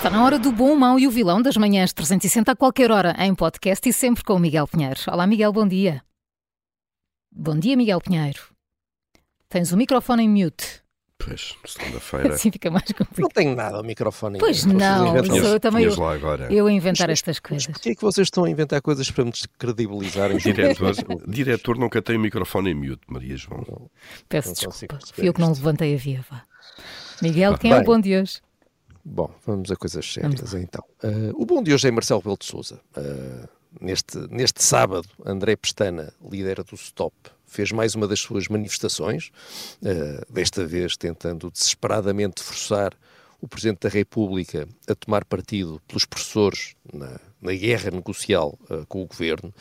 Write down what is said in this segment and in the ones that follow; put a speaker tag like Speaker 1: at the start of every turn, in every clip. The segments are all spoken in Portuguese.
Speaker 1: Está na hora do bom, o mau e o vilão das manhãs 360 a qualquer hora, em podcast e sempre com o Miguel Pinheiro. Olá, Miguel, bom dia. Bom dia, Miguel Pinheiro. Tens o microfone em mute.
Speaker 2: Pois, segunda-feira.
Speaker 1: Assim fica mais complicado.
Speaker 3: Não tenho nada ao microfone. em
Speaker 1: Pois não, isso eu também. Eu,
Speaker 2: lá agora.
Speaker 1: eu a inventar
Speaker 3: Mas-
Speaker 1: estas coisas.
Speaker 3: porquê é que vocês estão a inventar coisas para me descredibilizarem?
Speaker 2: Diretor, diretor nunca tem o microfone em mute, Maria João.
Speaker 1: Peço
Speaker 3: não
Speaker 1: desculpa. Fui eu que não levantei a via. Vá. Miguel, quem é o
Speaker 3: Bem.
Speaker 1: bom de hoje?
Speaker 3: Bom, vamos a coisas sérias então. Ah, o bom de hoje é Marcelo Rebelo de Sousa. neste, neste sábado, André Pestana, líder do Stop, fez mais uma das suas manifestações, ah, desta vez tentando desesperadamente forçar o Presidente da República a tomar partido pelos professores na, na guerra negocial ah, com o Governo.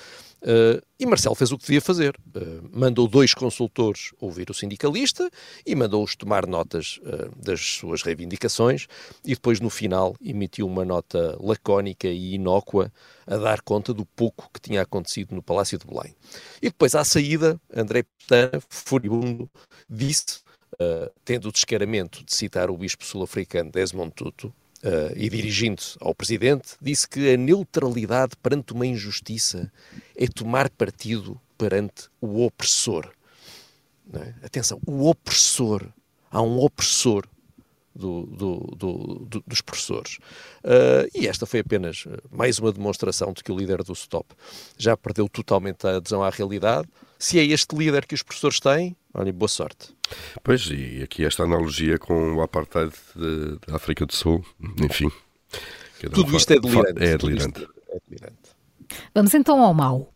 Speaker 3: Ah, e Marcelo fez o que devia fazer. Ah, mandou dois consultores ouvir o sindicalista e mandou-os tomar notas das suas reivindicações e depois, no final, emitiu uma nota lacónica e inócua a dar conta do pouco que tinha acontecido no Palácio de Belém. E depois, à saída, André Pestana, furibundo, disse, ah, tendo o descaramento de citar o bispo sul-africano Desmond Tutu, ah, e dirigindo-se ao presidente, disse que a neutralidade perante uma injustiça é tomar partido perante o opressor. É? Atenção, o opressor. Há um opressor do- do- do- do- dos professores. Ah, e esta foi apenas ah, mais uma demonstração de que o líder do Stop já perdeu totalmente a adesão à realidade. Se é este líder que os professores têm, olha, boa sorte.
Speaker 2: Pois, e aqui esta analogia com o apartheid de- da África do Sul, enfim.
Speaker 3: Tudo isto é delirante.
Speaker 2: É delirante.
Speaker 3: é delirante.
Speaker 1: Vamos então ao mau.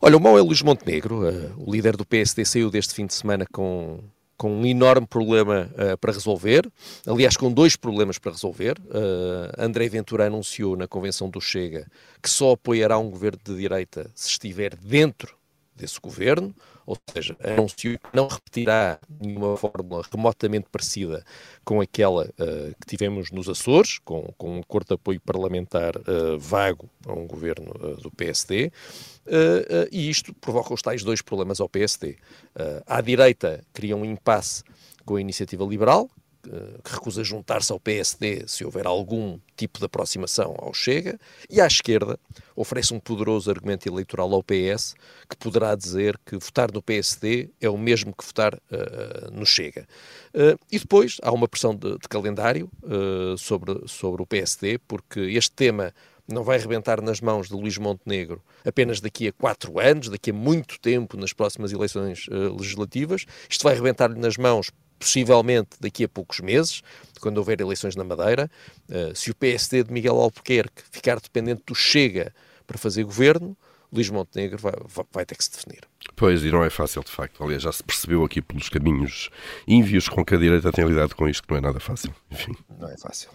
Speaker 3: Olha, o mau é Luís Montenegro, eh, o líder do PSD, saiu deste fim de semana com, com um enorme problema eh, para resolver. Aliás, com dois problemas para resolver. Eh, André Ventura anunciou na convenção do Chega que só apoiará um governo de direita se estiver dentro desse governo, ou seja, anunciou que não repetirá nenhuma fórmula remotamente parecida com aquela eh, que tivemos nos Açores, com, com um acordo de apoio parlamentar eh, vago a um governo eh, do PSD, e isto provoca os tais dois problemas ao PSD. À direita, cria um impasse com a iniciativa liberal, que recusa juntar-se ao PSD se houver algum tipo de aproximação ao Chega, e à esquerda oferece um poderoso argumento eleitoral ao PS, que poderá dizer que votar no PSD é o mesmo que votar eh, no Chega. Eh, e depois há uma pressão de, de calendário eh, sobre, sobre o PSD, porque este tema não vai rebentar nas mãos de Luís Montenegro apenas daqui a quatro anos, daqui a muito tempo nas próximas eleições eh, legislativas. Isto vai rebentar-lhe nas mãos possivelmente daqui a poucos meses, quando houver eleições na Madeira. Eh, se o PSD de Miguel Albuquerque ficar dependente do Chega para fazer governo, Luís Montenegro vai, vai- vai ter que se definir.
Speaker 2: Pois, e não é fácil de facto. Aliás, já se percebeu aqui pelos caminhos ínvios com que a direita tem lidado com isto, que não é nada fácil. Enfim.
Speaker 3: Não é fácil.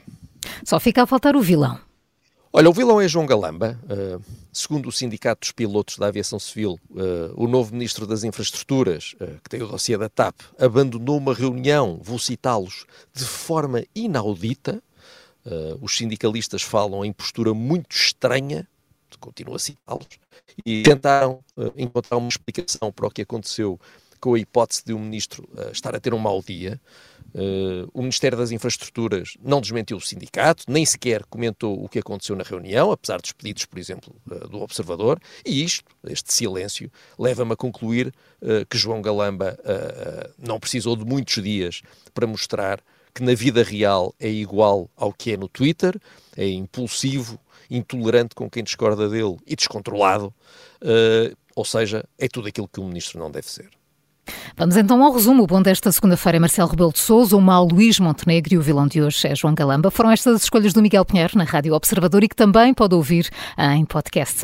Speaker 1: Só fica a faltar o vilão.
Speaker 3: Olha, o vilão é João Galamba. Uh, segundo o Sindicato dos Pilotos da Aviação Civil, uh, o novo Ministro das Infraestruturas, uh, que tem o dossiê da TAP, abandonou uma reunião, vou citá-los, de forma inaudita. Os sindicalistas falam em postura muito estranha, continuo a citá-los, e tentaram encontrar uma explicação para o que aconteceu com a hipótese de o Ministro estar a ter um mau dia. Uh, o Ministério das Infraestruturas não desmentiu o sindicato, nem sequer comentou o que aconteceu na reunião, apesar dos pedidos, por exemplo, uh, do Observador, e isto, este silêncio, leva-me a concluir uh, que João Galamba não precisou de muitos dias para mostrar que na vida real é igual ao que é no Twitter, é impulsivo, intolerante com quem discorda dele e descontrolado, ou seja, é tudo aquilo que um ministro não deve ser.
Speaker 1: Vamos então ao resumo. O bom desta segunda-feira é Marcelo Rebelo de Sousa, o mal Luís Montenegro e o vilão de hoje é João Galamba. Foram estas as escolhas do Miguel Pinheiro na Rádio Observador e que também pode ouvir em podcast.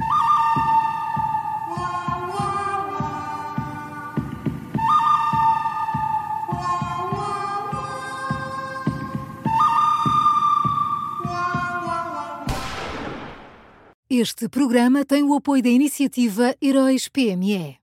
Speaker 1: Este programa tem o apoio da iniciativa Heróis PME.